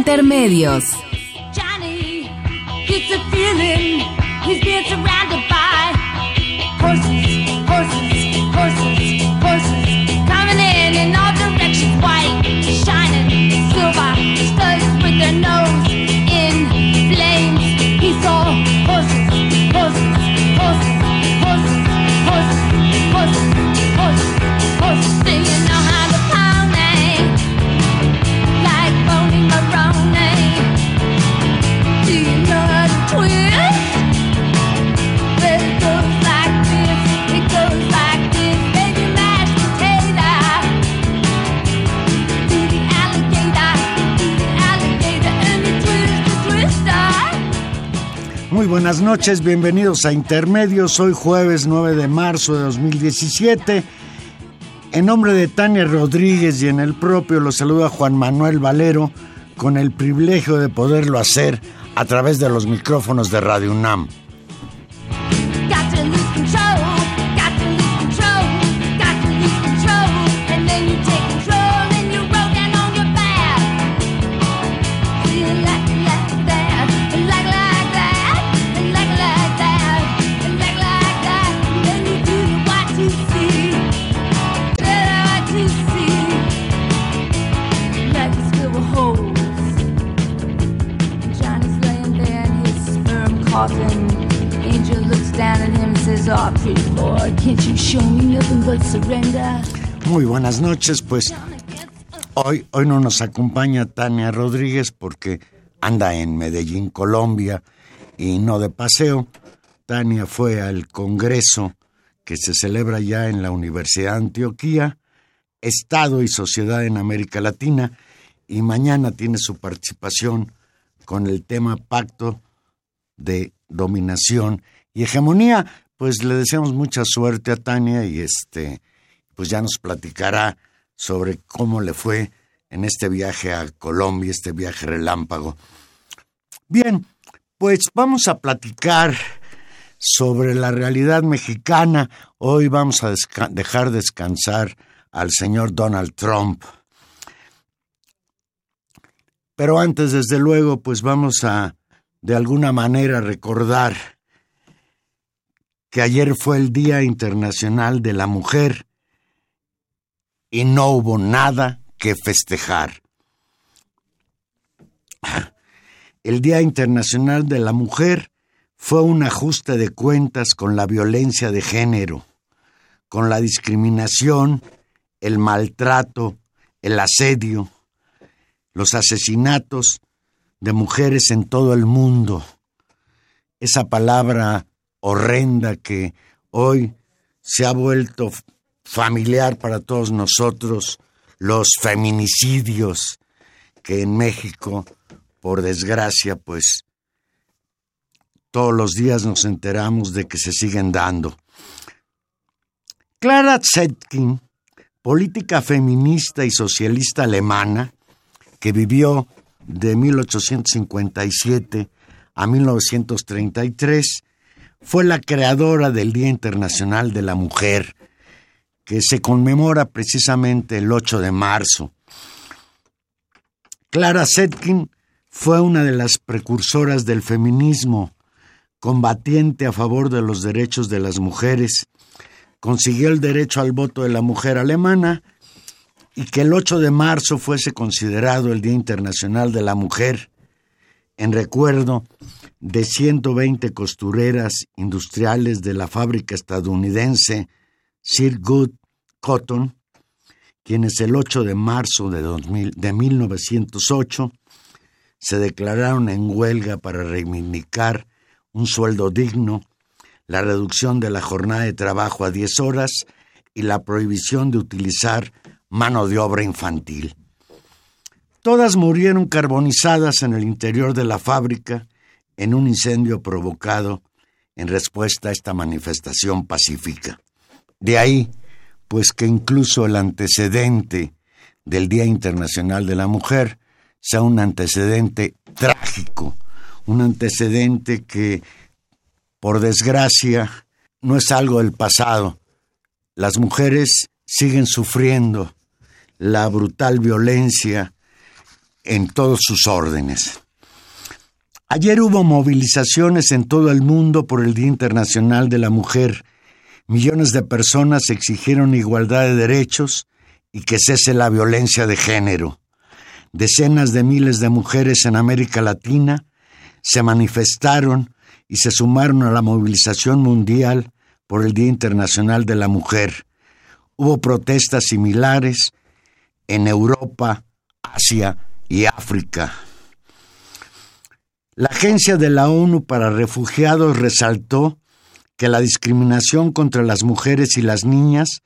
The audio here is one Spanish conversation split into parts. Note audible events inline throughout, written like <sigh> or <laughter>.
Intermedios. Johnny buenas noches, bienvenidos a Intermedios. Hoy jueves 9 de marzo de 2017. En nombre de Tania Rodríguez y en el propio los saluda Juan Manuel Valero con el privilegio de poderlo hacer a través de los micrófonos de Radio UNAM. Buenas noches, pues hoy, hoy no nos acompaña Tania Rodríguez porque anda en Medellín, Colombia, y no de paseo. Tania fue al Congreso que se celebra ya en la Universidad de Antioquía, Estado y Sociedad en América Latina, y mañana tiene su participación con el tema Pacto de Dominación y Hegemonía. Pues le deseamos mucha suerte a Tania y este pues ya nos platicará sobre cómo le fue en este viaje a Colombia, este viaje relámpago. Bien, pues vamos a platicar sobre la realidad mexicana. Hoy vamos a dejar descansar al señor Donald Trump. Pero antes, desde luego, pues vamos a, de alguna manera, recordar que ayer fue el Día Internacional de la Mujer y no hubo nada que festejar. El Día Internacional de la Mujer fue un ajuste de cuentas con la violencia de género, con la discriminación, el maltrato, el asedio, los asesinatos de mujeres en todo el mundo. Esa palabra horrenda que hoy se ha vuelto familiar para todos nosotros, los feminicidios que en México, por desgracia, pues todos los días nos enteramos de que se siguen dando. Clara Zetkin, política feminista y socialista alemana, que vivió de 1857 a 1933, fue la creadora del Día Internacional de la Mujer, que se conmemora precisamente el 8 de marzo. Clara Zetkin fue una de las precursoras del feminismo, combatiente a favor de los derechos de las mujeres, consiguió el derecho al voto de la mujer alemana y que el 8 de marzo fuese considerado el Día Internacional de la Mujer, en recuerdo de 120 costureras industriales de la fábrica estadounidense Sir Good Cotton, quienes el 8 de marzo de, 2000 de 1908 se declararon en huelga para reivindicar un sueldo digno, la reducción de la jornada de trabajo a 10 horas y la prohibición de utilizar mano de obra infantil. Todas murieron carbonizadas en el interior de la fábrica en un incendio provocado en respuesta a esta manifestación pacífica. De ahí, pues que incluso el antecedente del Día Internacional de la Mujer sea un antecedente trágico, un antecedente que, por desgracia, no es algo del pasado. Las mujeres siguen sufriendo la brutal violencia en todos sus órdenes. Ayer hubo movilizaciones en todo el mundo por el Día Internacional de la Mujer. Millones de personas exigieron igualdad de derechos y que cese la violencia de género. Decenas de miles de mujeres en América Latina se manifestaron y se sumaron a la movilización mundial por el Día Internacional de la Mujer. Hubo protestas similares en Europa, Asia y África. La Agencia de la ONU para Refugiados resaltó que la discriminación contra las mujeres y las niñas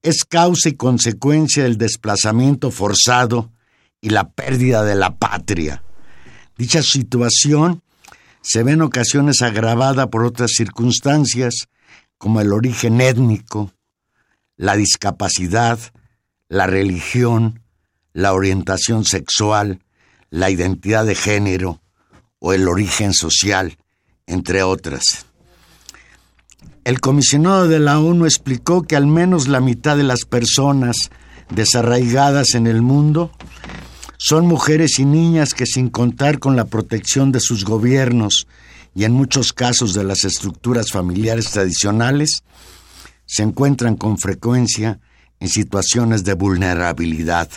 es causa y consecuencia del desplazamiento forzado y la pérdida de la patria. Dicha situación se ve en ocasiones agravada por otras circunstancias como el origen étnico, la discapacidad, la religión, la orientación sexual, la identidad de género o el origen social, entre otras. El comisionado de la ONU explicó que al menos la mitad de las personas desarraigadas en el mundo son mujeres y niñas que sin contar con la protección de sus gobiernos y en muchos casos de las estructuras familiares tradicionales, se encuentran con frecuencia en situaciones de vulnerabilidad.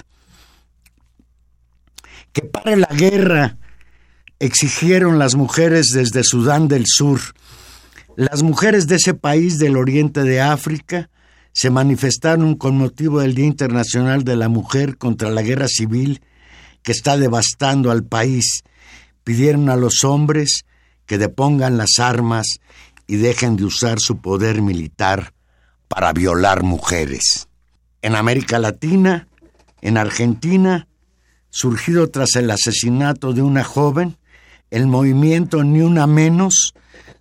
Que pare la guerra, exigieron las mujeres desde Sudán del Sur. Las mujeres de ese país del oriente de África se manifestaron con motivo del Día Internacional de la Mujer contra la guerra civil que está devastando al país. Pidieron a los hombres que depongan las armas y dejen de usar su poder militar para violar mujeres. En América Latina, en Argentina, surgido tras el asesinato de una joven, el movimiento Ni Una Menos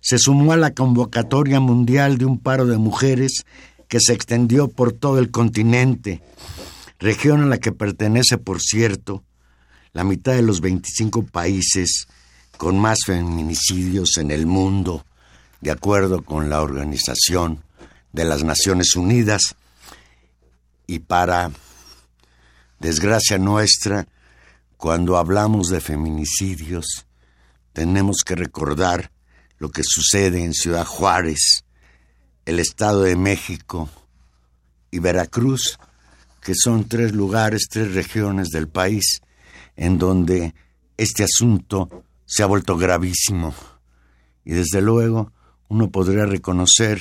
se sumó a la convocatoria mundial de un paro de mujeres que se extendió por todo el continente, región a la que pertenece, por cierto, la mitad de los 25 países con más feminicidios en el mundo, de acuerdo con la Organización de las Naciones Unidas. Y para desgracia nuestra, cuando hablamos de feminicidios, tenemos que recordar lo que sucede en Ciudad Juárez, el Estado de México y Veracruz, que son tres lugares, tres regiones del país en donde este asunto se ha vuelto gravísimo. Y desde luego uno podría reconocer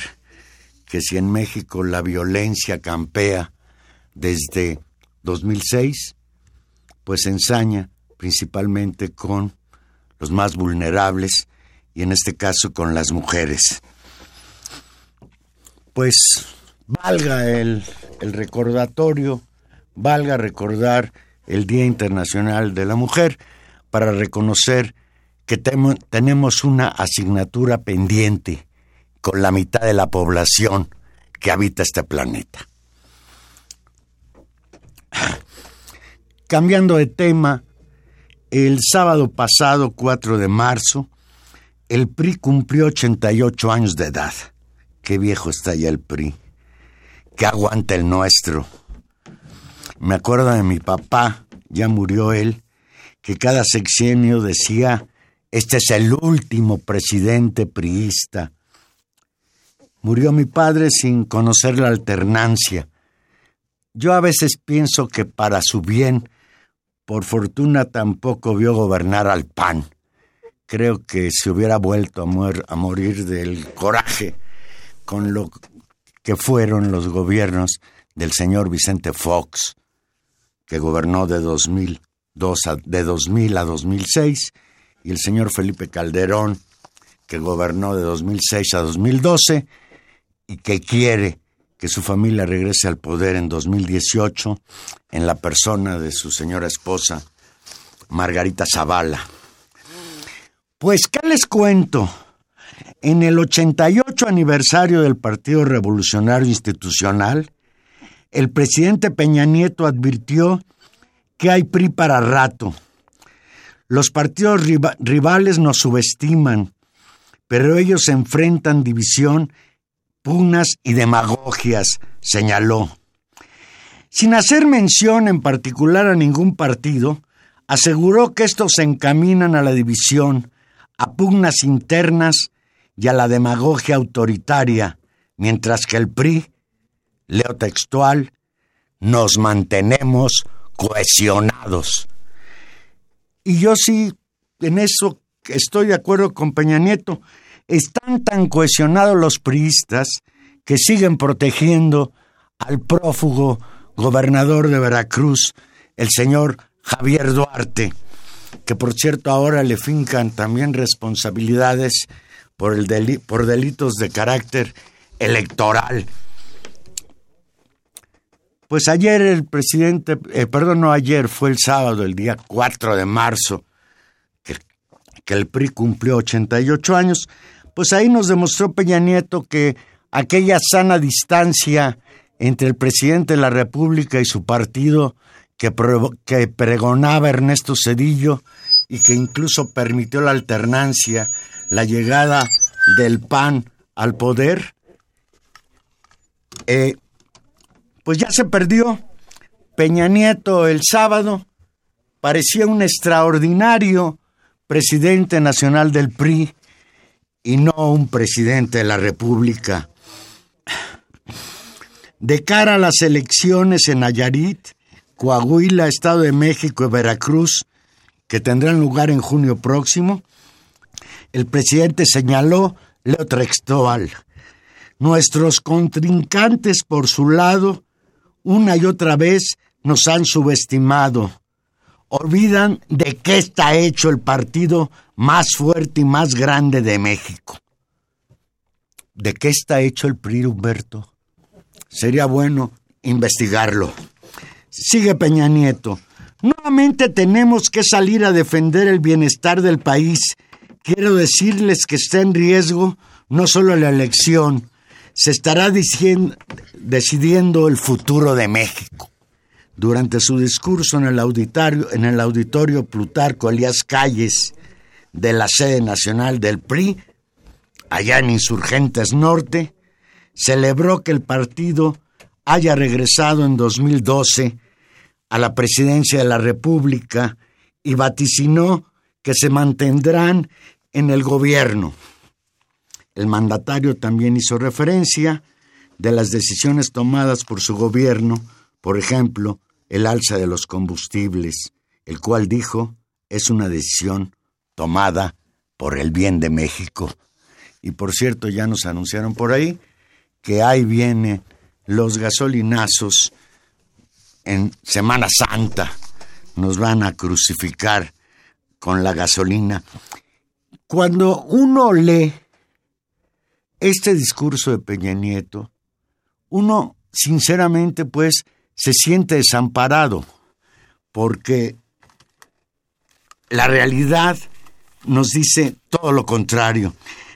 que si en México la violencia campea desde 2006, pues ensaña principalmente con los más vulnerables y en este caso con las mujeres. Pues valga el, el recordatorio, valga recordar el Día Internacional de la Mujer para reconocer que tenemos una asignatura pendiente con la mitad de la población que habita este planeta. Cambiando de tema, el sábado pasado, 4 de marzo, el PRI cumplió 88 años de edad. Qué viejo está ya el PRI. Que aguanta el nuestro. Me acuerdo de mi papá, ya murió él, que cada sexenio decía, este es el último presidente priista. Murió mi padre sin conocer la alternancia. Yo a veces pienso que para su bien por fortuna tampoco vio gobernar al PAN. Creo que se hubiera vuelto a, morir del coraje con lo que fueron los gobiernos del señor Vicente Fox, que gobernó de 2002 a, de 2000 a 2006, y el señor Felipe Calderón, que gobernó de 2006 a 2012 y que quiere que su familia regrese al poder en 2018 en la persona de su señora esposa, Margarita Zavala. Pues, ¿qué les cuento? En el 88 aniversario del Partido Revolucionario Institucional, el presidente Peña Nieto advirtió que hay PRI para rato. Los partidos rivales nos subestiman, pero ellos enfrentan división, pugnas y demagogias, señaló. Sin hacer mención en particular a ningún partido, aseguró que estos se encaminan a la división, a pugnas internas y a la demagogia autoritaria, mientras que el PRI, leo textual, nos mantenemos cohesionados. Y yo sí, en eso estoy de acuerdo con Peña Nieto. Están tan cohesionados los priistas que siguen protegiendo al prófugo gobernador de Veracruz, el señor Javier Duarte, que por cierto ahora le fincan también responsabilidades por, el por delitos de carácter electoral. Pues ayer el presidente, eh, perdón, no ayer, fue el sábado, el día 4 de marzo, que, que el PRI cumplió 88 años, pues ahí nos demostró Peña Nieto que aquella sana distancia entre el presidente de la República y su partido que, que pregonaba Ernesto Cedillo y que incluso permitió la alternancia, la llegada del PAN al poder, eh, pues ya se perdió. Peña Nieto el sábado parecía un extraordinario presidente nacional del PRI y no un presidente de la República. De cara a las elecciones en Nayarit, Coahuila, Estado de México y Veracruz, que tendrán lugar en junio próximo, el presidente señaló, leo textual, nuestros contrincantes por su lado una y otra vez nos han subestimado. Olvidan de qué está hecho el partido más fuerte y más grande de México. ¿De qué está hecho el PRI, Humberto? Sería bueno investigarlo. Sigue Peña Nieto. Nuevamente tenemos que salir a defender el bienestar del país. Quiero decirles que está en riesgo no solo la elección, se estará decidiendo el futuro de México. Durante su discurso en el auditorio, en el auditorio Plutarco Elías Calles de la sede nacional del PRI, allá en Insurgentes Norte, celebró que el partido haya regresado en 2012 a la presidencia de la República y vaticinó que se mantendrán en el gobierno. El mandatario también hizo referencia de las decisiones tomadas por su gobierno, por ejemplo, el alza de los combustibles, el cual dijo es una decisión tomada por el bien de México. Y por cierto, ya nos anunciaron por ahí que ahí vienen los gasolinazos en Semana Santa. Nos van a crucificar con la gasolina. Cuando uno lee este discurso de Peña Nieto, uno sinceramente pues se siente desamparado, porque la realidad nos dice todo lo contrario.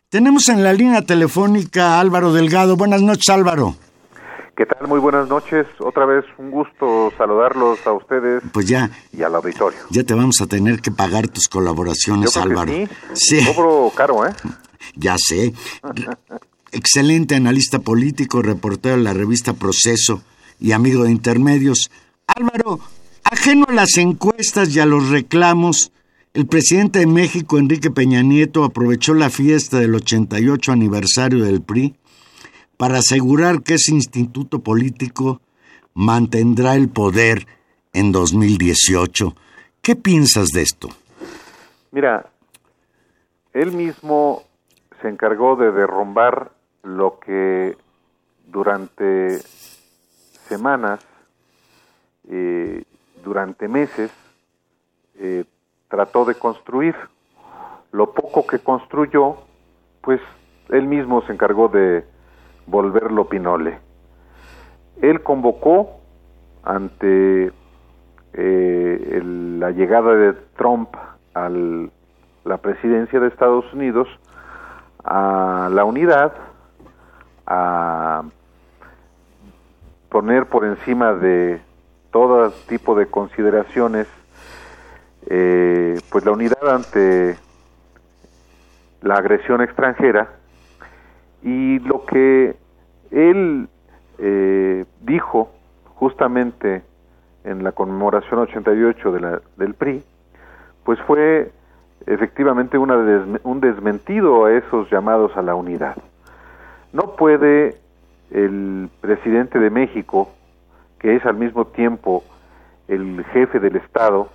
Tenemos en la línea telefónica a Álvaro Delgado. Buenas noches, Álvaro. ¿Qué tal? Muy buenas noches. Otra vez un gusto saludarlos a ustedes Pues ya, y al auditorio. ya te vamos a tener que pagar tus colaboraciones, Yo creo que Álvaro. sí. Sí, Cobro caro, ¿eh? ya sé. Excelente analista político, reportero de la revista Proceso y amigo de intermedios. Álvaro, ajeno a las encuestas y a los reclamos, el presidente de México, Enrique Peña Nieto, aprovechó la fiesta del 88 aniversario del PRI para asegurar que ese instituto político mantendrá el poder en 2018. ¿Qué piensas de esto? Mira, él mismo se encargó de derrumbar lo que durante semanas, eh, durante meses, eh, trató de construir. Lo poco que construyó, pues él mismo se encargó de volverlo pinole. él convocó ante eh, el- la llegada de Trump a la presidencia de Estados Unidos a la unidad, a poner por encima de todo tipo de consideraciones eh, pues la unidad ante la agresión extranjera y lo que él eh, dijo justamente en la conmemoración 88 de la, del PRI, pues fue efectivamente una un desmentido a esos llamados a la unidad. No puede el presidente de México, que es al mismo tiempo el jefe del Estado,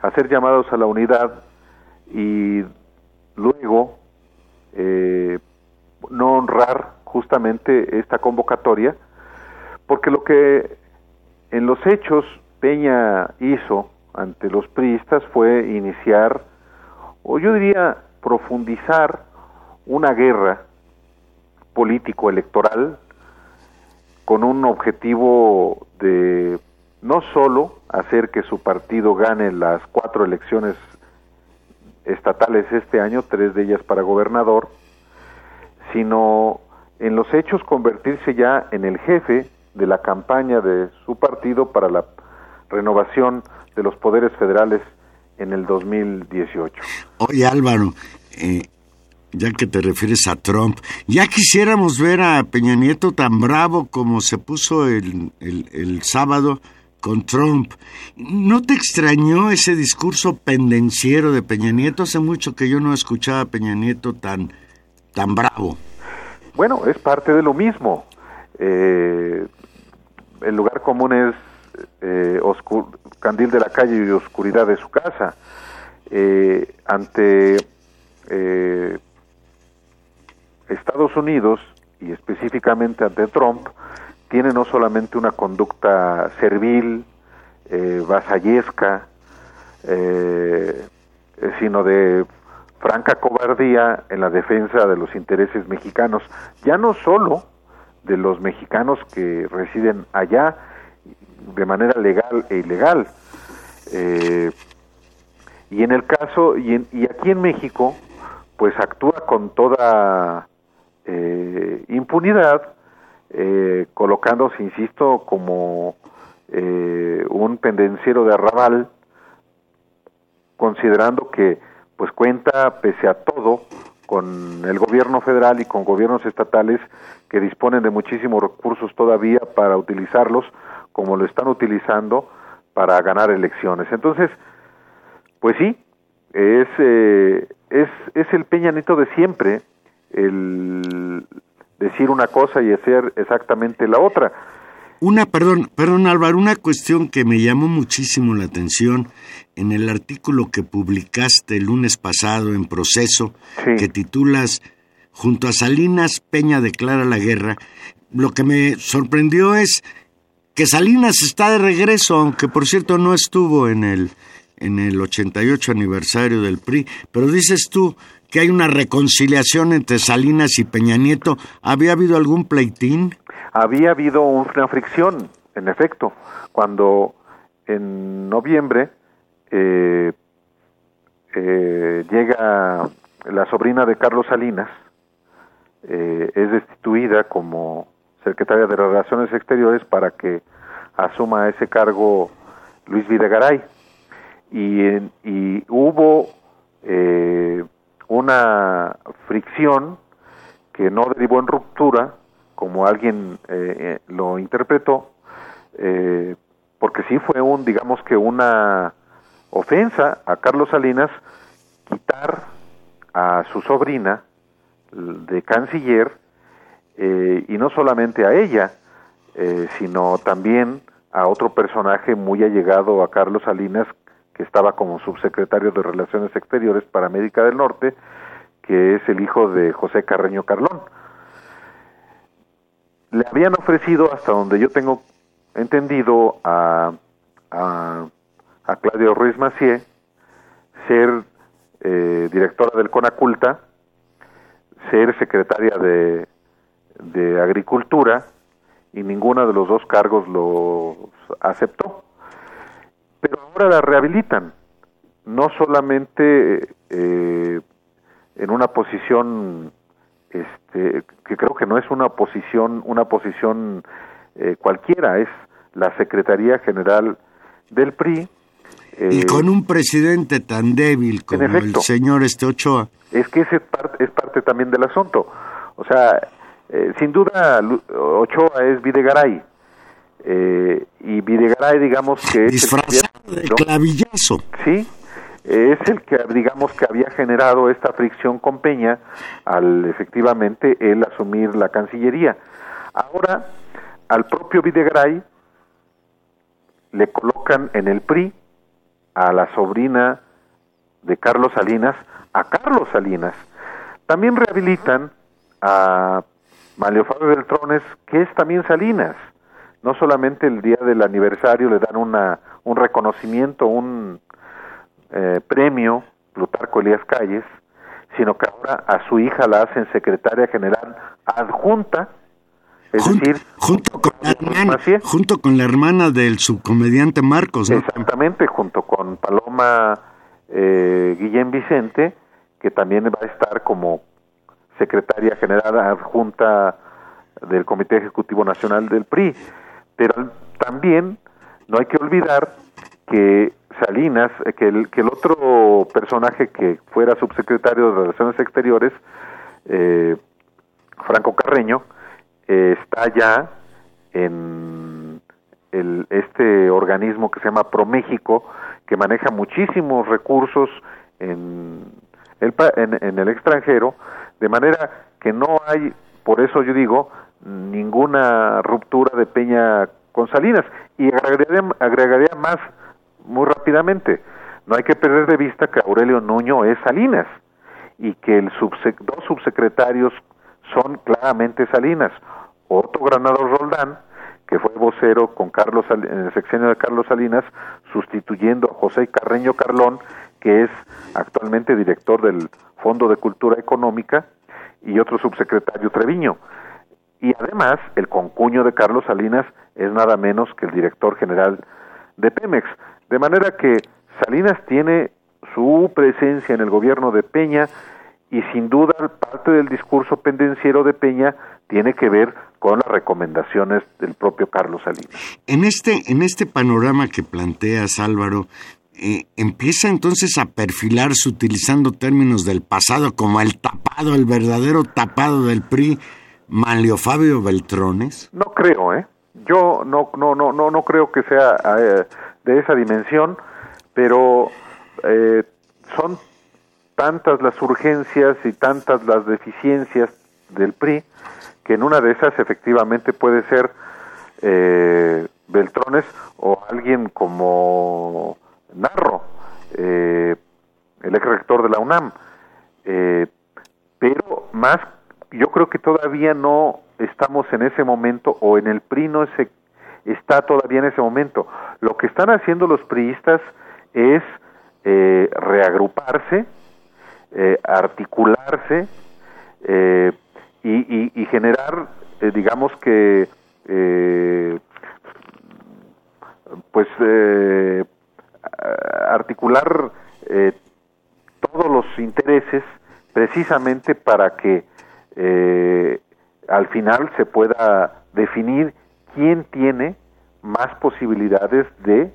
hacer llamados a la unidad y luego eh, no honrar justamente esta convocatoria, porque lo que en los hechos Peña hizo ante los priistas fue iniciar, o yo diría profundizar, una guerra político-electoral con un objetivo de no solo hacer que su partido gane las cuatro elecciones estatales este año, tres de ellas para gobernador, sino en los hechos convertirse ya en el jefe de la campaña de su partido para la renovación de los poderes federales en el 2018. Oye Álvaro, eh, ya que te refieres a Trump, ya quisiéramos ver a Peña Nieto tan bravo como se puso el, el- el sábado con Trump. ¿No te extrañó ese discurso pendenciero de Peña Nieto? Hace mucho que yo no escuchaba a Peña Nieto tan, tan bravo. Bueno, es parte de lo mismo. Eh, el lugar común es eh, candil de la calle y oscuridad de su casa. Eh, ante eh, Estados Unidos y específicamente ante Trump, tiene no solamente una conducta servil, vasallesca, sino de franca cobardía en la defensa de los intereses mexicanos, ya no solo de los mexicanos que residen allá de manera legal e ilegal. Eh, y en el caso, y, en- y aquí en México, pues actúa con toda eh, impunidad, eh, colocándose, insisto, como eh, un pendenciero de arrabal, considerando que pues cuenta pese a todo con el gobierno federal y con gobiernos estatales que disponen de muchísimos recursos todavía para utilizarlos como lo están utilizando para ganar elecciones. Entonces, pues sí, es, eh, es, es el Peña Nieto de siempre, el decir una cosa y hacer exactamente la otra. Una, perdón, perdón Álvaro, una cuestión que me llamó muchísimo la atención en el artículo que publicaste el lunes pasado en Proceso, Sí. que titulas Junto a Salinas, Peña declara la guerra. Lo que me sorprendió es que Salinas está de regreso, aunque por cierto no estuvo en el, en el 88 aniversario del PRI, pero dices tú que hay una reconciliación entre Salinas y Peña Nieto. ¿Había habido algún pleitín? Había habido una fricción, en efecto, cuando en noviembre eh, eh, llega la sobrina de Carlos Salinas, eh, es destituida como secretaria de Relaciones Exteriores para que asuma ese cargo Luis Videgaray. Y, y hubo eh, una fricción que no derivó en ruptura, como alguien eh, eh, lo interpretó, eh, porque sí fue un, digamos que una ofensa a Carlos Salinas quitar a su sobrina de canciller eh, y no solamente a ella, eh, sino también a otro personaje muy allegado a Carlos Salinas, que estaba como subsecretario de Relaciones Exteriores para América del Norte, que es el hijo de José Carreño Carlón. Le habían ofrecido, hasta donde yo tengo entendido, a, a, a Claudio Ruiz Macié ser eh, directora del CONACULTA, ser secretaria de, de Agricultura y ninguna de los dos cargos los aceptó. Pero ahora la rehabilitan, no solamente eh, en una posición este, que creo que no es una posición una posición eh, cualquiera es la secretaría general del PRI y eh, con un presidente tan débil como el señor este Ochoa. es que ese parte, es parte también del asunto. O sea, eh, sin duda Ochoa es Videgaray. Eh, y Videgaray, digamos que es el de clavillazo. Sí, es el que, digamos, que había generado esta fricción con Peña al efectivamente él asumir la Cancillería. Ahora, al propio Videgaray le colocan en el PRI a la sobrina de Carlos Salinas, a Carlos Salinas. También rehabilitan a Mario Fabio Beltrones, que es también Salinas. No solamente el día del aniversario le dan una, un reconocimiento, un eh, premio, Plutarco Elías Calles, sino que ahora a su hija la hacen secretaria general adjunta, es Jun- decir, junto, con la hermana, junto con la hermana del subcomediante Marcos, ¿no? Exactamente, junto con Paloma eh, Guillén Vicente, que también va a estar como secretaria general adjunta del Comité Ejecutivo Nacional del PRI. Pero también no hay que olvidar que Salinas, eh, que el, que el otro personaje que fuera subsecretario de Relaciones Exteriores, eh, Franco Carreño, eh, está ya en el, este organismo que se llama ProMéxico, que maneja muchísimos recursos en el, en, en el extranjero, de manera que no hay, por eso yo digo, ninguna ruptura de Peña con Salinas. Y agregaría, agregaría más muy rápidamente, no hay que perder de vista que Aurelio Nuño es Salinas y que el subsec- dos subsecretarios son claramente Salinas. Otto Granado Roldán, que fue vocero con Carlos en el sexenio de Carlos Salinas, sustituyendo a José Carreño Carlón, que es actualmente director del Fondo de Cultura Económica, y otro subsecretario Treviño. Y además, el concuño de Carlos Salinas es nada menos que el director general de Pemex. De manera que Salinas tiene su presencia en el gobierno de Peña y sin duda parte del discurso pendenciero de Peña tiene que ver con las recomendaciones del propio Carlos Salinas. En este, en este panorama que planteas, Álvaro, eh, empieza entonces a perfilarse utilizando términos del pasado como el tapado, el verdadero tapado del PRI, Manlio Fabio Beltrones. No creo, ¿eh? Yo no no no no no creo que sea eh, de esa dimensión, pero eh, son tantas las urgencias y tantas las deficiencias del PRI que en una de esas efectivamente puede ser eh, Beltrones o alguien como Narro, eh, el ex rector de la UNAM. Eh, pero más, yo creo que todavía no estamos en ese momento o en el PRI no se está todavía en ese momento. Lo que están haciendo los priistas es eh, reagruparse, eh, articularse eh, y, y- generar, eh, digamos que, pues, articular todos los intereses precisamente para que al final se pueda definir quién tiene más posibilidades de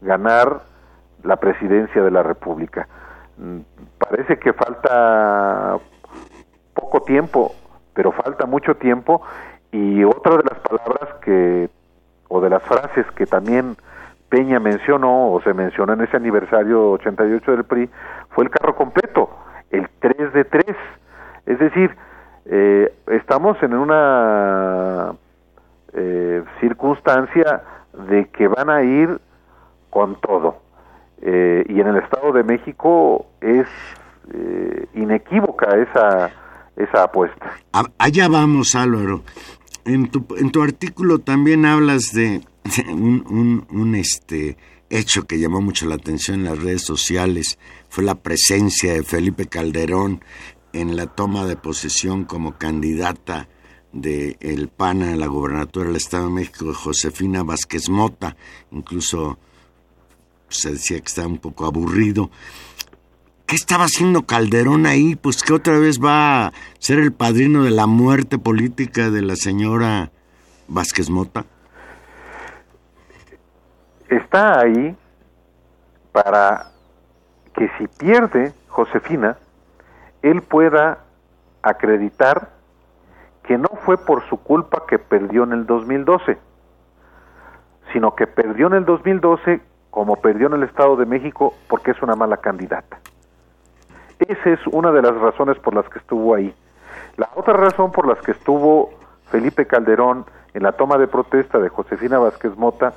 ganar la presidencia de la República. Mm, Parece que falta poco tiempo, pero falta mucho tiempo y otra de las palabras que o de las frases que también Peña mencionó o se mencionó en ese aniversario 88 del PRI fue el carro completo, el 3 de 3. Es decir, eh, estamos en una eh, circunstancia de que van a ir con todo. Eh, y en el Estado de México es eh, inequívoca esa, esa apuesta. Allá vamos, Álvaro. En tu, en tu artículo también hablas de <laughs> un, un- un, este hecho que llamó mucho la atención en las redes sociales. Fue la presencia de Felipe Calderón en la toma de posesión como candidata del el PAN a la gobernatura del Estado de México, Josefina Vázquez Mota, incluso se decía que estaba un poco aburrido. ¿Qué estaba haciendo Calderón ahí? Pues que otra vez va a ser el padrino de la muerte política de la señora Vázquez Mota. Está ahí para que si pierde Josefina, él pueda acreditar que no fue por su culpa que perdió en el 2012, sino que perdió en el 2012 como perdió en el Estado de México porque es una mala candidata. Esa es una de las razones por las que estuvo ahí. La otra razón por las que estuvo Felipe Calderón en la toma de protesta de Josefina Vázquez Mota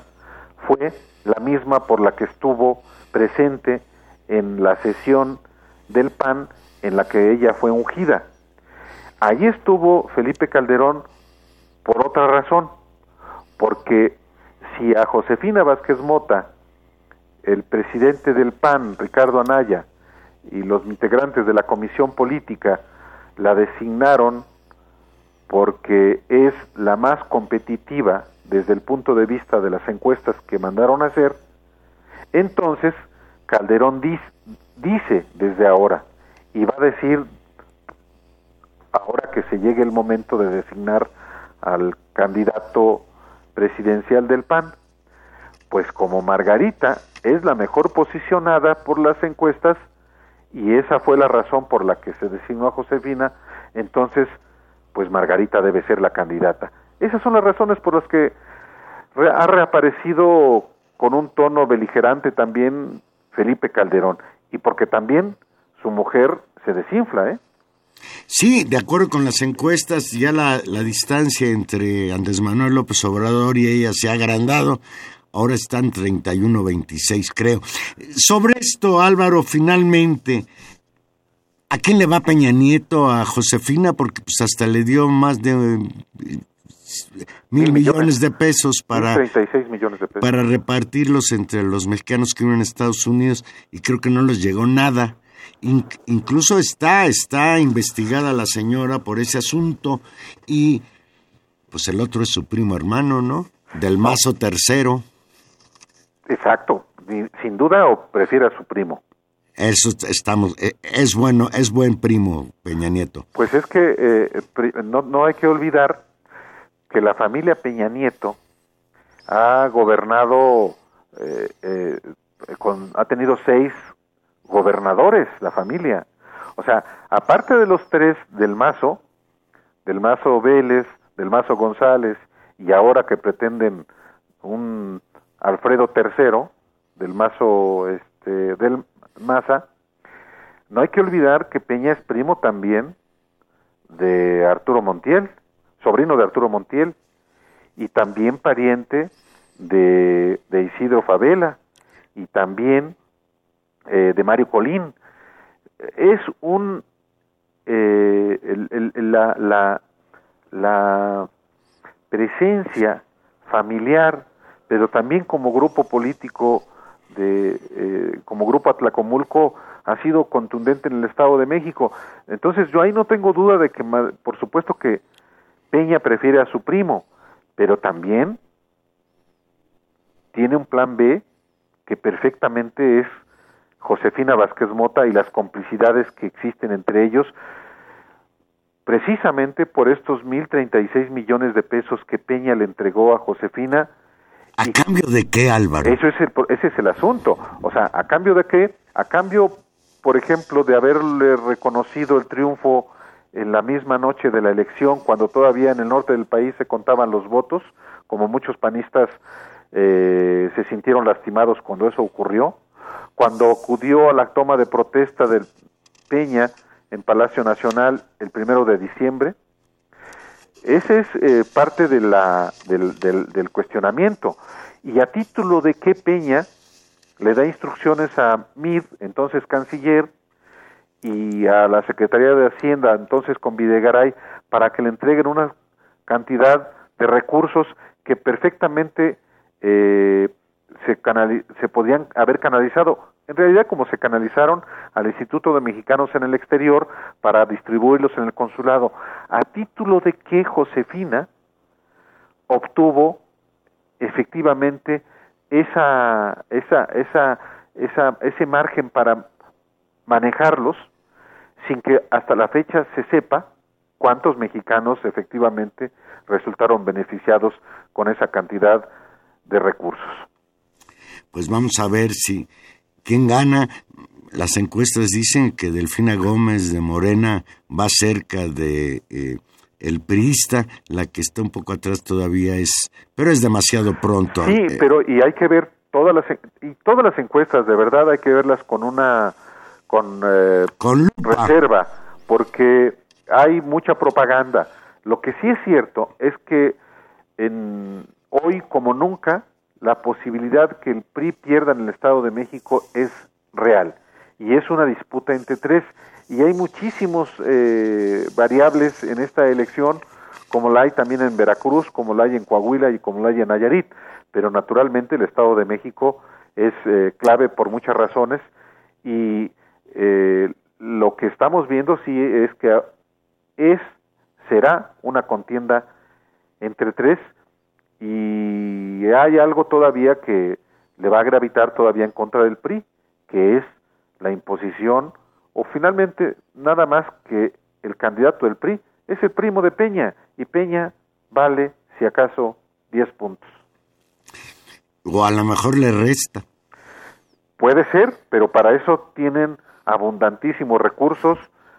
fue la misma por la que estuvo presente en la sesión del PAN en la que ella fue ungida. Allí estuvo Felipe Calderón por otra razón, porque si a Josefina Vázquez Mota, el presidente del PAN, Ricardo Anaya, y los integrantes de la comisión política la designaron porque es la más competitiva desde el punto de vista de las encuestas que mandaron a hacer, entonces Calderón dice desde ahora y va a decir ahora que se llegue el momento de designar al candidato presidencial del PAN, pues como Margarita es la mejor posicionada por las encuestas y esa fue la razón por la que se designó a Josefina, entonces pues Margarita debe ser la candidata. Esas son las razones por las que ha reaparecido con un tono beligerante también Felipe Calderón y porque también su mujer se desinfla, ¿eh? Sí, de acuerdo con las encuestas, ya la, la distancia entre Andrés Manuel López Obrador y ella se ha agrandado. Ahora están 31-26, creo. Sobre esto, Álvaro, finalmente, ¿a quién le va Peña Nieto? ¿A Josefina? Porque pues hasta le dio más de mil millones de pesos para, millones de pesos. para repartirlos entre los mexicanos que viven en Estados Unidos y creo que no les llegó nada. Incluso está, está investigada la señora por ese asunto y pues el otro es su primo hermano, ¿no? Del mazo tercero. Exacto, sin duda o prefiere a su primo. Eso estamos, e, es bueno, es buen primo Peña Nieto. Pues es que eh, no, no hay que olvidar que la familia Peña Nieto ha gobernado, eh, eh, con, ha tenido seis gobernadores, la familia. O sea, aparte de los tres del Mazo, del Mazo Vélez, del Mazo González, y ahora que pretenden un Alfredo III, del Mazo este, del Maza, no hay que olvidar que Peña es primo también de Arturo Montiel, sobrino de Arturo Montiel, y también pariente de, Isidro Favela, y también eh, de Mario Colín. Es un eh, la, la, la presencia familiar, pero también como grupo político de eh, como grupo Atlacomulco ha sido contundente en el Estado de México. Entonces yo ahí no tengo duda de que por supuesto que Peña prefiere a su primo, pero también tiene un plan B que perfectamente es Josefina Vázquez Mota y las complicidades que existen entre ellos, precisamente por estos mil treinta y seis millones de pesos que Peña le entregó a Josefina. ¿A cambio de qué, Álvaro? Eso es el, ese es el asunto. O sea, ¿a cambio de qué? A cambio, por ejemplo, de haberle reconocido el triunfo en la misma noche de la elección, cuando todavía en el norte del país se contaban los votos, como muchos panistas eh, se sintieron lastimados cuando eso ocurrió, cuando acudió a la toma de protesta del Peña en Palacio Nacional el primero de diciembre. Ese es eh, parte de la, del, del, cuestionamiento. Y a título de qué Peña le da instrucciones a Mid, entonces canciller, y a la Secretaría de Hacienda, entonces con Videgaray, para que le entreguen una cantidad de recursos que perfectamente eh, se, se podían haber canalizado en realidad como se canalizaron al Instituto de Mexicanos en el Exterior para distribuirlos en el consulado, a título de que Josefina obtuvo efectivamente esa, esa, esa, esa, ese margen para manejarlos sin que hasta la fecha se sepa cuántos mexicanos efectivamente resultaron beneficiados con esa cantidad de recursos. Pues vamos a ver si quién gana. Las encuestas dicen que Delfina Gómez de Morena va cerca de eh, el priista, la que está un poco atrás todavía es, pero es demasiado pronto. Sí, Eh, pero y hay que ver todas las y todas las encuestas de verdad hay que verlas con una con eh, con reserva, porque hay mucha propaganda. Lo que sí es cierto es que en, hoy como nunca la posibilidad que el PRI pierda en el Estado de México es real. Y es una disputa entre tres. Y hay muchísimos eh, variables en esta elección como la hay también en Veracruz, como la hay en Coahuila y como la hay en Nayarit, pero naturalmente el Estado de México es eh, clave por muchas razones. Y eh, lo que estamos viendo sí es que es será una contienda entre tres y hay algo todavía que le va a gravitar todavía en contra del PRI, que es la imposición o finalmente nada más que el candidato del PRI es el primo de Peña y Peña vale si acaso 10 puntos. O a lo mejor le resta. Puede ser, pero para eso tienen abundantísimos recursos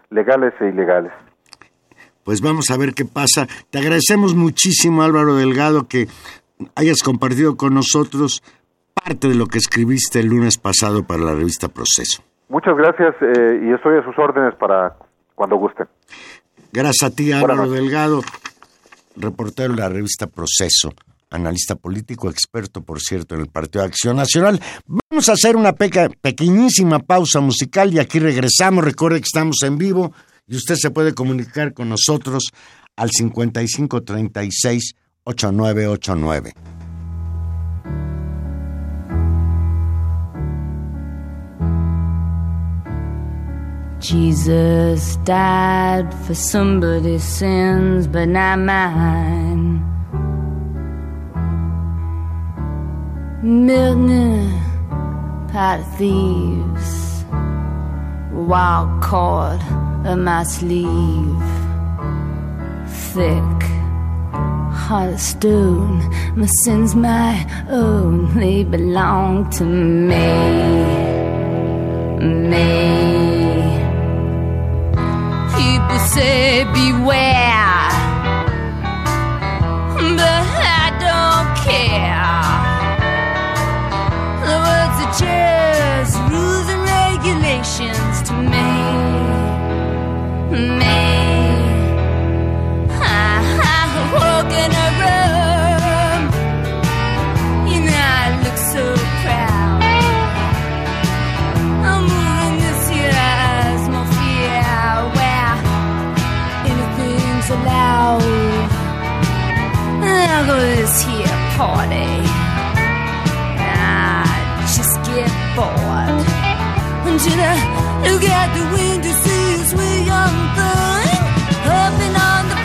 legales e ilegales. Pues vamos a ver qué pasa. Te agradecemos muchísimo, Álvaro Delgado, que hayas compartido con nosotros parte de lo que escribiste el lunes pasado para la revista Proceso. Muchas gracias eh, y estoy a sus órdenes para cuando gusten. Gracias a ti, Álvaro. Delgado, reportero de la revista Proceso, analista político, experto, por cierto, en el Partido de Acción Nacional. Vamos a hacer una pequeñísima pausa musical y aquí regresamos. Recuerde que estamos en vivo y usted se puede comunicar con nosotros al 5536 8989. Jesus died for somebody's sins, but not mine. Milton, pot of thieves, wild cord in my sleeve, thick, heart of stone. My sins, my own, they belong to me me. People say beware, but I don't care. The words are just rules and regulations this here party. I just get bored. Until I look out the window, see a sweet young thing. Hopping on the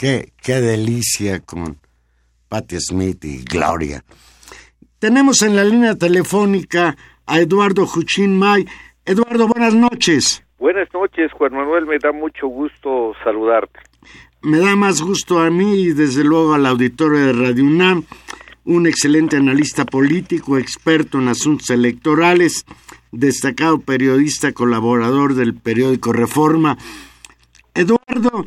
Qué, qué delicia con Patti Smith y Gloria. Tenemos en la línea telefónica a Eduardo Juchín May. Eduardo, buenas noches. Buenas noches, Juan Manuel, me da mucho gusto saludarte. Me da más gusto a mí y desde luego al auditorio de Radio UNAM, un excelente analista político, experto en asuntos electorales, destacado periodista, colaborador del periódico Reforma. Eduardo,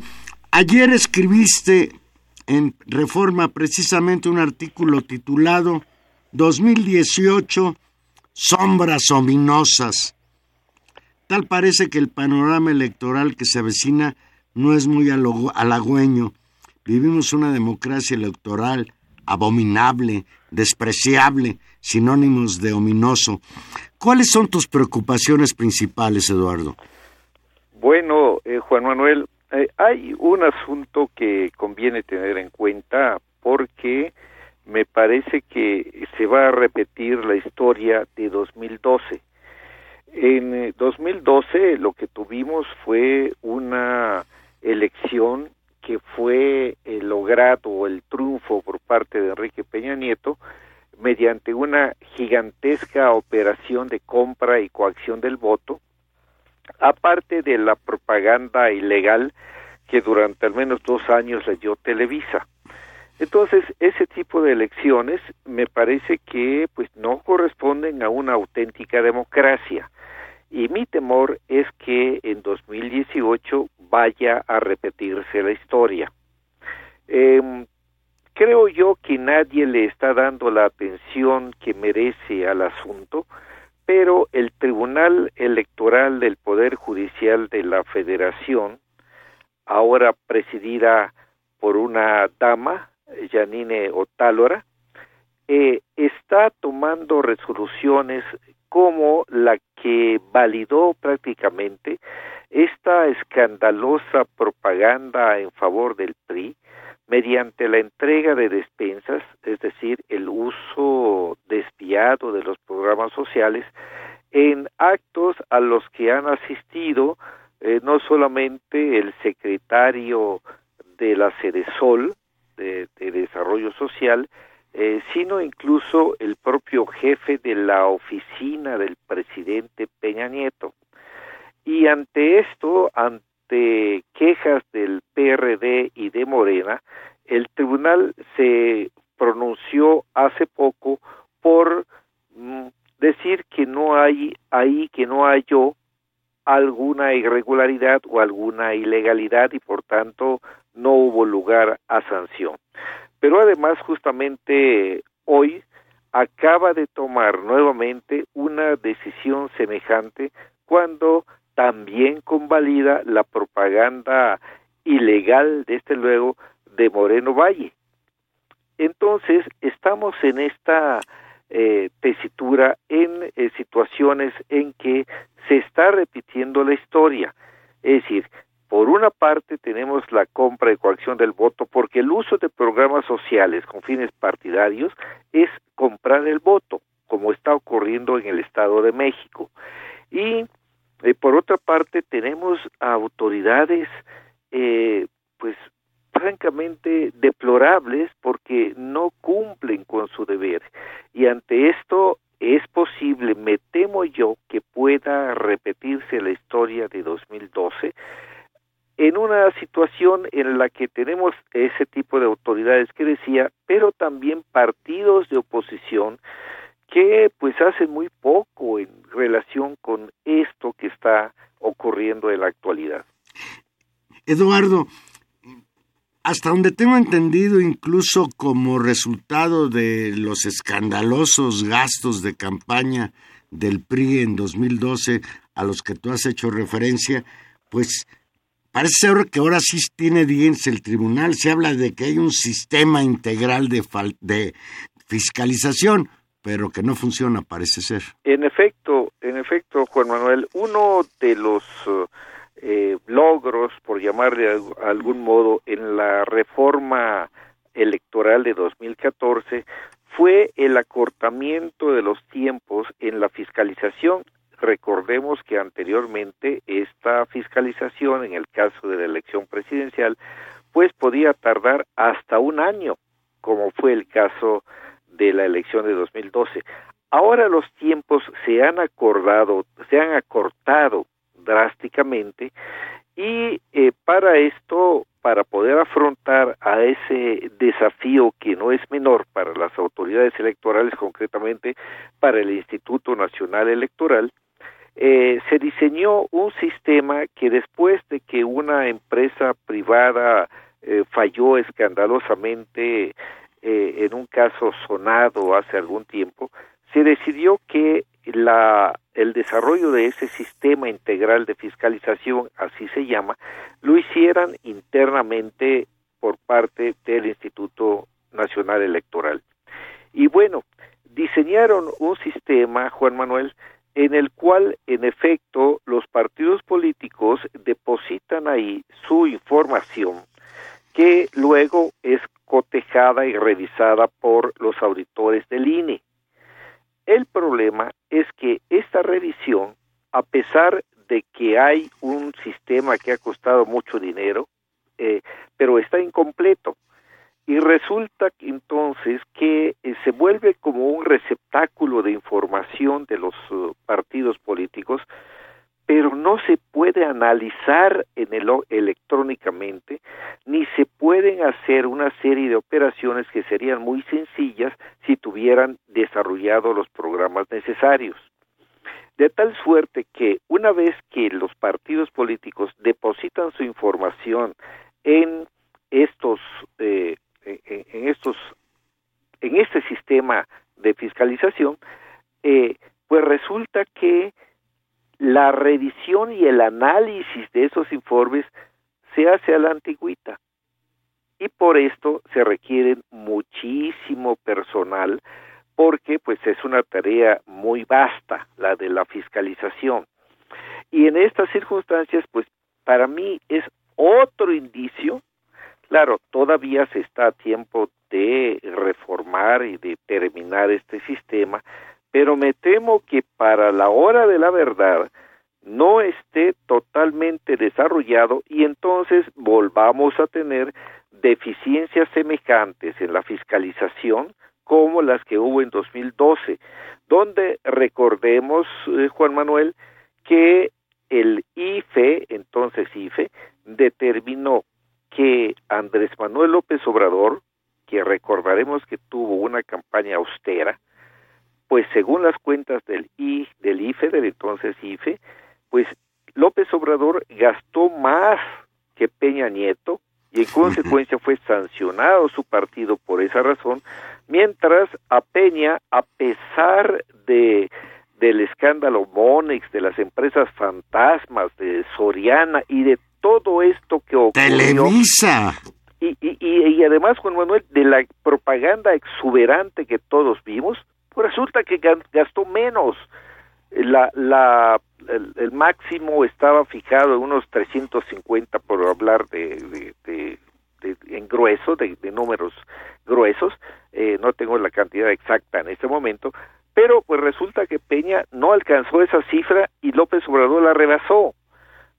ayer escribiste en Reforma precisamente un artículo titulado 2018 Sombras ominosas. Tal parece que el panorama electoral que se avecina no es muy halagüeño. vivimos una democracia electoral abominable, despreciable, sinónimos de ominoso. ¿Cuáles son tus preocupaciones principales, Eduardo? Bueno, eh, Juan Manuel, eh, hay un asunto que conviene tener en cuenta porque me parece que se va a repetir la historia de 2012. En 2012 eh, lo que tuvimos fue una elección que fue el logrado el triunfo por parte de Enrique Peña Nieto mediante una gigantesca operación de compra y coacción del voto, aparte de la propaganda ilegal que durante al menos dos años le dio Televisa. Entonces, ese tipo de elecciones me parece que pues no corresponden a una auténtica democracia. Y mi temor es que en 2018 vaya a repetirse la historia. Eh, creo yo que nadie le está dando la atención que merece al asunto, pero el Tribunal Electoral del Poder Judicial de la Federación, ahora presidida por una dama, Janine Otálora, eh, está tomando resoluciones como la que validó prácticamente esta escandalosa propaganda en favor del PRI mediante la entrega de despensas, es decir, el uso despiado de los programas sociales en actos a los que han asistido eh, no solamente el secretario de la Sol de, de Desarrollo Social, eh, sino incluso el propio jefe de la oficina del presidente Peña Nieto. Y ante esto, ante quejas del PRD y de Morena, el tribunal se pronunció hace poco por mm, decir que no hay ahí, que no halló alguna irregularidad o alguna ilegalidad y por tanto no hubo lugar a sanción. Pero además justamente hoy acaba de tomar nuevamente una decisión semejante cuando también convalida la propaganda ilegal, desde luego, de Moreno Valle. Entonces, estamos en esta eh, tesitura en eh, situaciones en que se está repitiendo la historia. Es decir, por una parte tenemos la compra y coacción del voto porque el uso de programas sociales con fines partidarios es comprar el voto, como está ocurriendo en el Estado de México. Y eh, por otra parte tenemos autoridades eh, pues francamente deplorables porque no cumplen con su deber. Y ante esto es posible, me temo yo, que pueda repetirse la historia de 2012 en una situación en la que tenemos ese tipo de autoridades que decía, pero también partidos de oposición que pues hacen muy poco en relación con esto que está ocurriendo en la actualidad. Eduardo, hasta donde tengo entendido, incluso como resultado de los escandalosos gastos de campaña del PRI en 2012 a los que tú has hecho referencia, pues Parece ser que ahora sí tiene dientes el tribunal. Se habla de que hay un sistema integral de fiscalización, pero que no funciona, parece ser. En efecto, en efecto, Juan Manuel, uno de los eh, logros, por llamarle de algún modo, en la reforma electoral de 2014 fue el acortamiento de los tiempos en la fiscalización Recordemos que anteriormente esta fiscalización, en el caso de la elección presidencial, pues podía tardar hasta un año, como fue el caso de la elección de 2012. Ahora los tiempos se han acordado, se han acortado drásticamente y eh, para esto, para poder afrontar a ese desafío que no es menor para las autoridades electorales, concretamente para el Instituto Nacional Electoral, eh, se diseñó un sistema que después de que una empresa privada eh, falló escandalosamente eh, en un caso sonado hace algún tiempo, se decidió que la, el desarrollo de ese sistema integral de fiscalización, así se llama, lo hicieran internamente por parte del Instituto Nacional Electoral. Y bueno, diseñaron un sistema, Juan Manuel, en el cual, en efecto, los partidos políticos depositan ahí su información que luego es cotejada y revisada por los auditores del INE. El problema es que esta revisión, a pesar de que hay un sistema que ha costado mucho dinero, eh, pero está incompleto. Y resulta entonces que eh, se vuelve como un receptáculo de información de los uh, partidos políticos, pero no se puede analizar en el, electrónicamente, ni se pueden hacer una serie de operaciones que serían muy sencillas si tuvieran desarrollado los programas necesarios. De tal suerte que una vez que los partidos políticos depositan su información en estos, eh, en estos, en este sistema de fiscalización, eh, pues resulta que la revisión y el análisis de esos informes se hace a la antigüita y por esto se requiere muchísimo personal porque pues es una tarea muy vasta la de la fiscalización. Y en estas circunstancias pues para mí es otro indicio, claro, todavía se está a tiempo de reformar y de terminar este sistema, pero me temo que para la hora de la verdad no esté totalmente desarrollado y entonces volvamos a tener deficiencias semejantes en la fiscalización como las que hubo en 2012, donde recordemos, eh, Juan Manuel, que el IFE, entonces IFE, determinó que Andrés Manuel López Obrador, que recordaremos que tuvo una campaña austera, pues según las cuentas del I, del IFE, del entonces IFE, pues López Obrador gastó más que Peña Nieto y en consecuencia fue sancionado su partido por esa razón, mientras a Peña, a pesar de del escándalo Monex, de las empresas fantasmas, de Soriana y de todo esto que ocurrió. Televisa. Y, y, y, además, Juan Manuel, de la propaganda exuberante que todos vimos, resulta que gastó menos. La, la, el, máximo estaba fijado en unos 350 por hablar de, de, en grueso, de, números gruesos, eh, no tengo la cantidad exacta en este momento, pero pues resulta que Peña no alcanzó esa cifra y López Obrador la rebasó,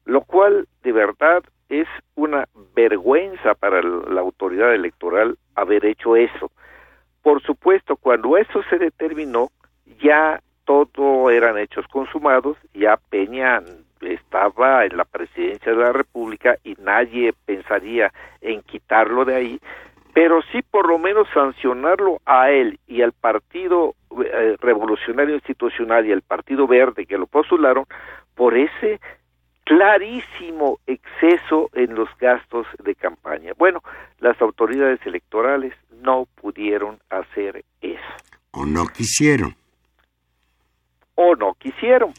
lo cual de verdad es una vergüenza para la autoridad electoral haber hecho eso. Por supuesto, cuando eso se determinó, ya todo eran hechos consumados, ya Peña estaba en la presidencia de la República y nadie pensaría en quitarlo de ahí, pero sí por lo menos sancionarlo a él y al Partido eh, Revolucionario Institucional y al Partido Verde que lo postularon por ese clarísimo exceso en los gastos de campaña. Bueno, las autoridades electorales no pudieron hacer eso. O no quisieron o no quisieron.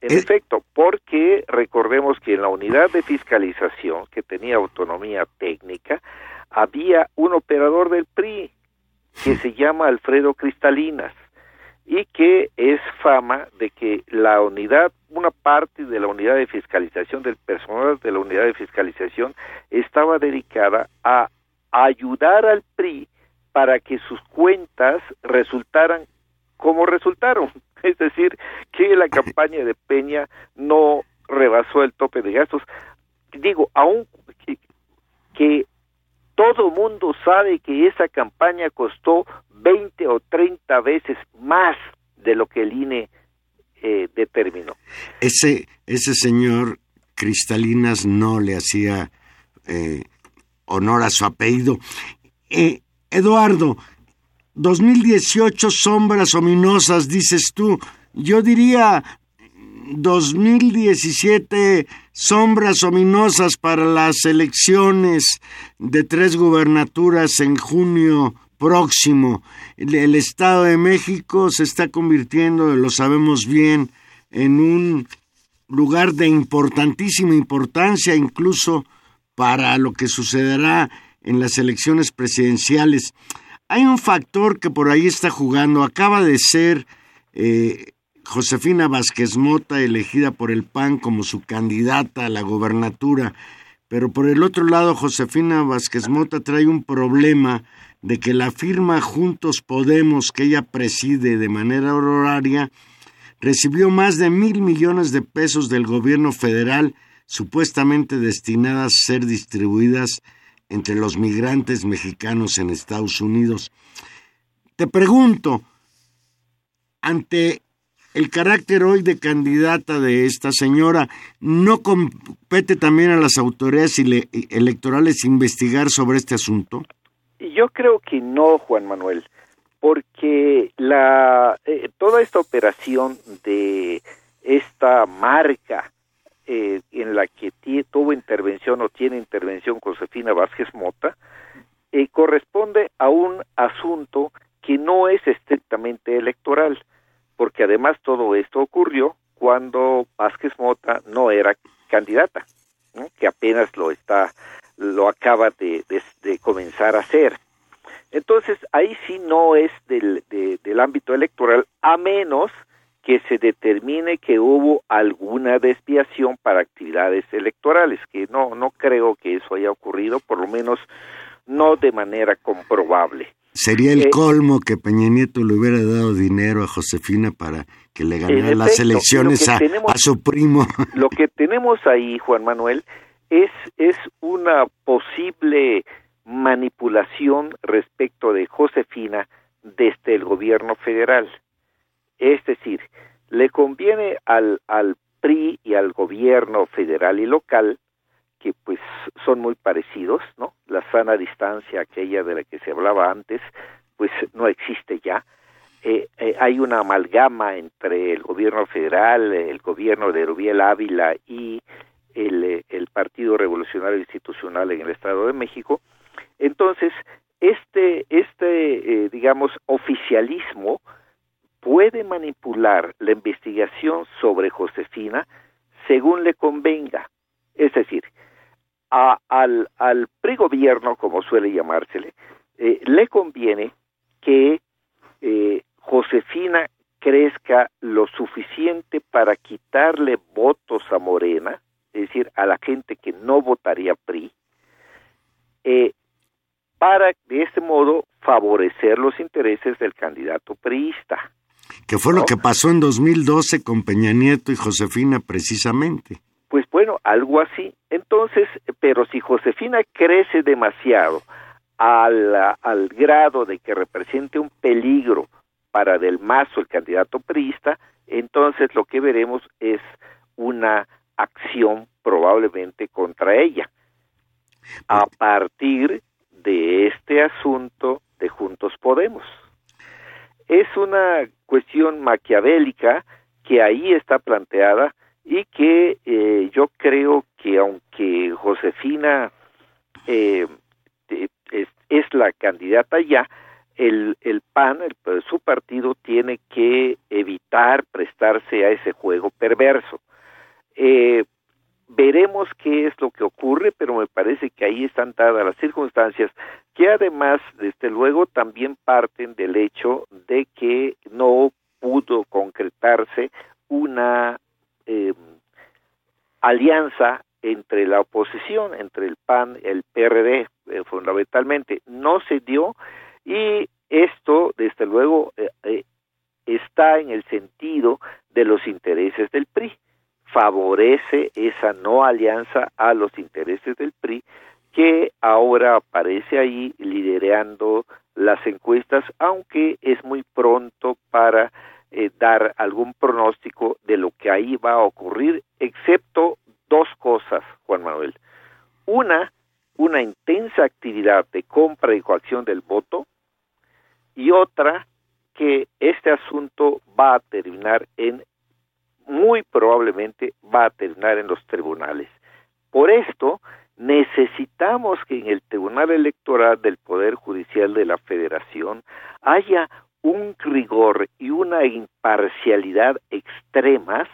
En efecto, porque recordemos que en la unidad de fiscalización, que tenía autonomía técnica, había un operador del PRI que se llama Alfredo Cristalinas y que es fama de que la unidad, una parte de la unidad de fiscalización, del personal de la unidad de fiscalización, estaba dedicada a ayudar al PRI para que sus cuentas resultaran como resultaron. <laughs> Es decir, que la campaña de Peña no rebasó el tope de gastos. Digo, aún que, que todo mundo sabe que esa campaña costó 20 o 30 veces más de lo que el INE eh, determinó. Ese, ese señor Cristalinas no le hacía eh, honor a su apellido. Eh, Eduardo, 2018 sombras ominosas, dices tú. Yo diría 2017 sombras ominosas para las elecciones de tres gubernaturas en junio próximo. El, Estado de México se está convirtiendo, lo sabemos bien, en un lugar de importantísima importancia, incluso para lo que sucederá en las elecciones presidenciales. Hay un factor que por ahí está jugando. Acaba de ser eh, Josefina Vázquez Mota elegida por el PAN como su candidata a la gobernatura. Pero por el otro lado, Josefina Vázquez Mota trae un problema de que la firma Juntos Podemos, que ella preside de manera horaria, recibió más de mil millones de pesos del gobierno federal, supuestamente destinadas a ser distribuidas entre los migrantes mexicanos en Estados Unidos. Te pregunto, ante el carácter hoy de candidata de esta señora, ¿no compete también a las autoridades electorales investigar sobre este asunto? Yo creo que no, Juan Manuel, porque la eh, toda esta operación de esta marca eh, en la que tuvo intervención o tiene intervención Josefina Vázquez Mota, eh, corresponde a un asunto que no es estrictamente electoral, porque además todo esto ocurrió cuando Vázquez Mota no era candidata, que apenas lo está, lo acaba de, comenzar a hacer. Entonces ahí sí no es del, del ámbito electoral, a menos que se determine que hubo alguna desviación para actividades electorales, que no, no creo que eso haya ocurrido, por lo menos no de manera comprobable. Sería el eh, colmo que Peña Nieto le hubiera dado dinero a Josefina para que le ganara las elecciones a, a, su primo. Lo que tenemos ahí, Juan Manuel, es, es una posible manipulación respecto de Josefina desde el gobierno federal. Es decir, le conviene al, al PRI y al gobierno federal y local, que pues son muy parecidos, ¿no? La sana distancia, aquella de la que se hablaba antes, pues no existe ya. Eh, eh, hay una amalgama entre el gobierno federal, el gobierno de Rubiel Ávila y el, eh, el Partido Revolucionario Institucional en el Estado de México. Entonces, este, este digamos, oficialismo puede manipular la investigación sobre Josefina según le convenga. Es decir, al, al pregobierno, como suele llamársele, eh, le conviene que eh, Josefina crezca lo suficiente para quitarle votos a Morena, es decir, a la gente que no votaría PRI, eh, para de este modo favorecer los intereses del candidato priista que fue lo que pasó en 2012 con Peña Nieto y Josefina precisamente. Pues bueno, algo así. Entonces, pero si Josefina crece demasiado al, al grado de que represente un peligro para Del Mazo, el candidato priista, entonces lo que veremos es una acción probablemente contra ella. A partir de este asunto de Juntos Podemos es una cuestión maquiavélica que ahí está planteada y que eh, yo creo que aunque Josefina eh, es, la candidata ya, el, el PAN, el, su partido, tiene que evitar prestarse a ese juego perverso. Eh, veremos qué es lo que ocurre, pero me parece que ahí están dadas las circunstancias que además, desde luego, también parten del hecho de que no pudo concretarse una eh, alianza entre la oposición, entre el PAN el PRD, eh, fundamentalmente, no se dio y esto, desde luego, eh, está en el sentido de los intereses del PRI favorece esa no alianza a los intereses del PRI que ahora aparece ahí liderando las encuestas, aunque es muy pronto para eh, dar algún pronóstico de lo que ahí va a ocurrir, excepto dos cosas, Juan Manuel. Una, una intensa actividad de compra y coacción del voto, y otra, que este asunto va a terminar en muy probablemente va a terminar en los tribunales. Por esto, necesitamos que en el Tribunal Electoral del Poder Judicial de la Federación haya un rigor y una imparcialidad extremas,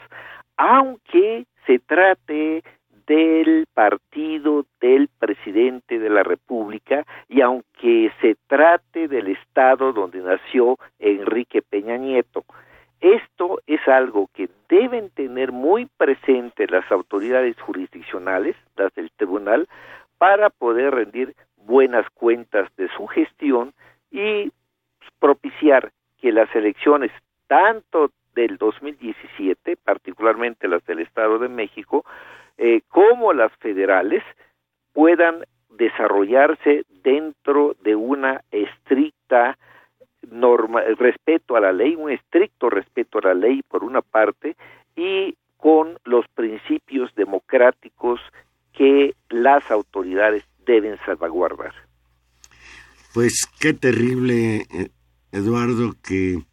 aunque se trate del partido del presidente de la República y aunque se trate del estado donde nació Enrique Peña Nieto. Esto es algo que deben tener muy presente las autoridades jurisdiccionales, las del tribunal, para poder rendir buenas cuentas de su gestión y propiciar que las elecciones, tanto del 2017, particularmente las del Estado de México, eh, como las federales, puedan desarrollarse dentro de una estricta norma, respeto a la ley, un estricto respeto a la ley por una parte y con los principios democráticos que las autoridades deben salvaguardar. Pues qué terrible, eh, Eduardo, que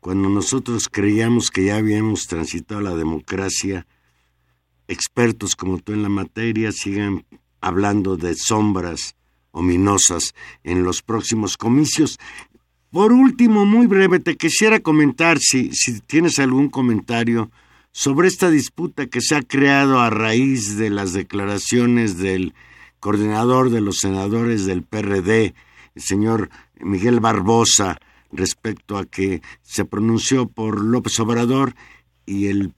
cuando nosotros creíamos que ya habíamos transitado la democracia, expertos como tú en la materia sigan hablando de sombras ominosas en los próximos comicios. Por último, muy breve, te quisiera comentar si, si tienes algún comentario sobre esta disputa que se ha creado a raíz de las declaraciones del coordinador de los senadores del PRD, señor Miguel Barbosa, respecto a que se pronunció por López Obrador y el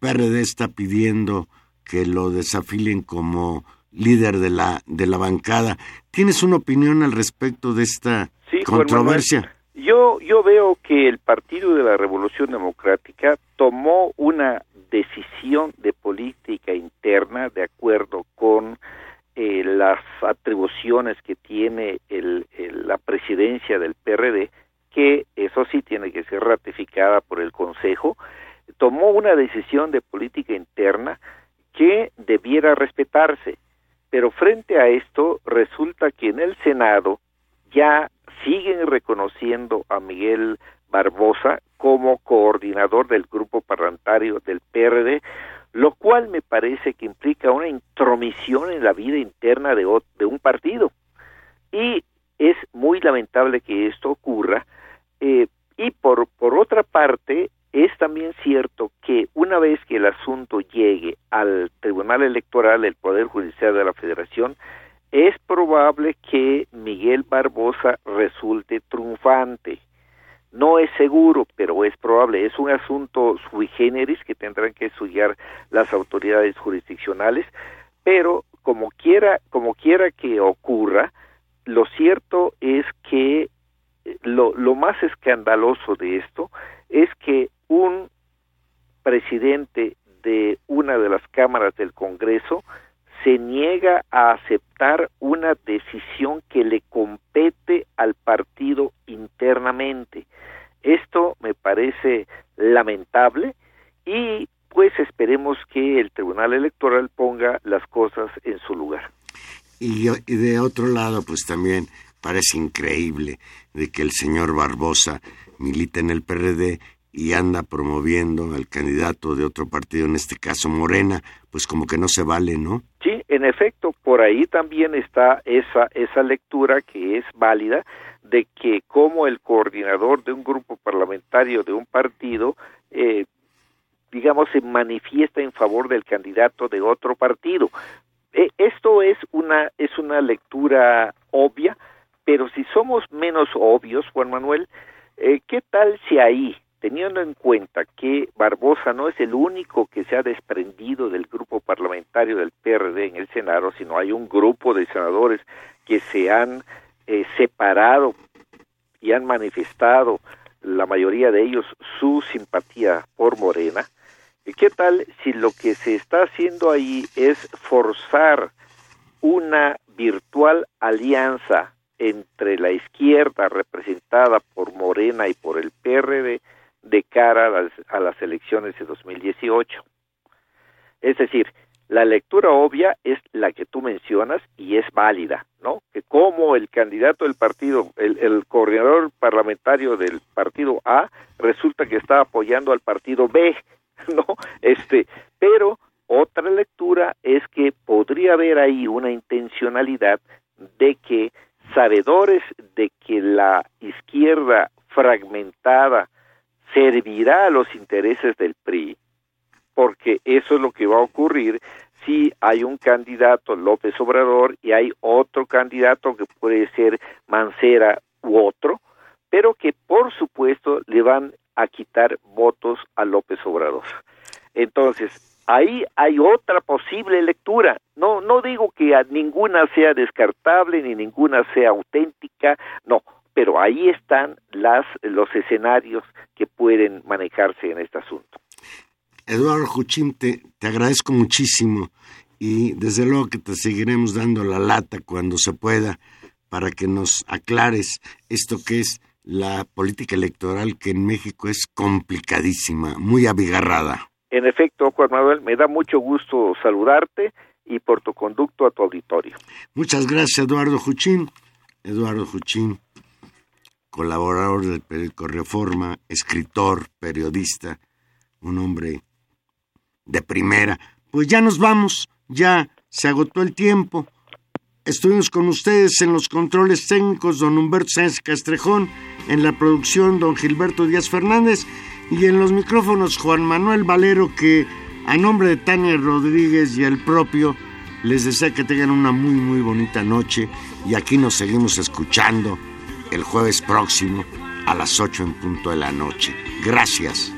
PRD está pidiendo que lo desafilen como líder de la de la bancada. ¿Tienes una opinión al respecto de esta controversia? Yo, yo veo que el Partido de la Revolución Democrática tomó una decisión de política interna de acuerdo con eh, las atribuciones que tiene el, la presidencia del PRD, que eso sí tiene que ser ratificada por el Consejo, tomó una decisión de política interna que debiera respetarse. Pero frente a esto, resulta que en el Senado ya siguen reconociendo a Miguel Barbosa como coordinador del grupo parlamentario del PRD, lo cual me parece que implica una intromisión en la vida interna de, un partido. Y es muy lamentable que esto ocurra. Eh, y por, por otra parte, es también cierto que una vez que el asunto llegue al Tribunal Electoral, el Poder Judicial de la Federación, es probable que Miguel Barbosa resulte triunfante. No es seguro, pero es probable. Es un asunto sui generis que tendrán que estudiar las autoridades jurisdiccionales, pero como quiera, como quiera que ocurra, lo cierto es que eh, lo, lo más escandaloso de esto es que un presidente de una de las cámaras del Congreso se niega a aceptar una decisión que le compete al partido internamente. Esto me parece lamentable y pues esperemos que el Tribunal Electoral ponga las cosas en su lugar. Y, y de otro lado, pues también parece increíble de que el señor Barbosa milita en el PRD y anda promoviendo al candidato de otro partido, en este caso Morena, pues como que no se vale, ¿no? Sí, en efecto, por ahí también está esa, esa lectura que es válida de que como el coordinador de un grupo parlamentario de un partido, eh, digamos, se manifiesta en favor del candidato de otro partido. Eh, esto es una, es una lectura obvia, pero si somos menos obvios, Juan Manuel, eh, ¿qué tal si ahí teniendo en cuenta que Barbosa no es el único que se ha desprendido del grupo parlamentario del PRD en el Senado, sino hay un grupo de senadores que se han eh, separado y han manifestado, la mayoría de ellos, su simpatía por Morena. ¿Y qué tal si lo que se está haciendo ahí es forzar una virtual alianza entre la izquierda representada por Morena y por el PRD de cara a las, a las elecciones de 2018. Es decir, la lectura obvia es la que tú mencionas y es válida, ¿no? Que como el candidato del partido, el, el, coordinador parlamentario del partido A, resulta que está apoyando al partido B, <laughs> ¿no? Este, pero otra lectura es que podría haber ahí una intencionalidad de que sabedores de que la izquierda fragmentada servirá a los intereses del PRI, porque eso es lo que va a ocurrir si hay un candidato López Obrador y hay otro candidato que puede ser Mancera u otro, pero que por supuesto le van a quitar votos a López Obrador. Entonces, ahí hay otra posible lectura. No, no digo que ninguna sea descartable ni ninguna sea auténtica, no, pero ahí están las, los escenarios que pueden manejarse en este asunto. Eduardo Juchín, te, te agradezco muchísimo y desde luego que te seguiremos dando la lata cuando se pueda para que nos aclares esto que es la política electoral que en México es complicadísima, muy abigarrada. En efecto, Juan Manuel, me da mucho gusto saludarte y por tu conducto a tu auditorio. Muchas gracias, Eduardo Juchín. Eduardo Juchín, colaborador del periódico Reforma, escritor, periodista, un hombre de primera. Pues ya nos vamos, ya se agotó el tiempo. Estuvimos con ustedes en los controles técnicos, don Humberto Sánchez Castrejón, en la producción, don Gilberto Díaz Fernández, y en los micrófonos, Juan Manuel Valero, que a nombre de Tania Rodríguez y el propio, les desea que tengan una muy, muy bonita noche, y aquí nos seguimos escuchando el jueves próximo a las 8 en punto de la noche. Gracias.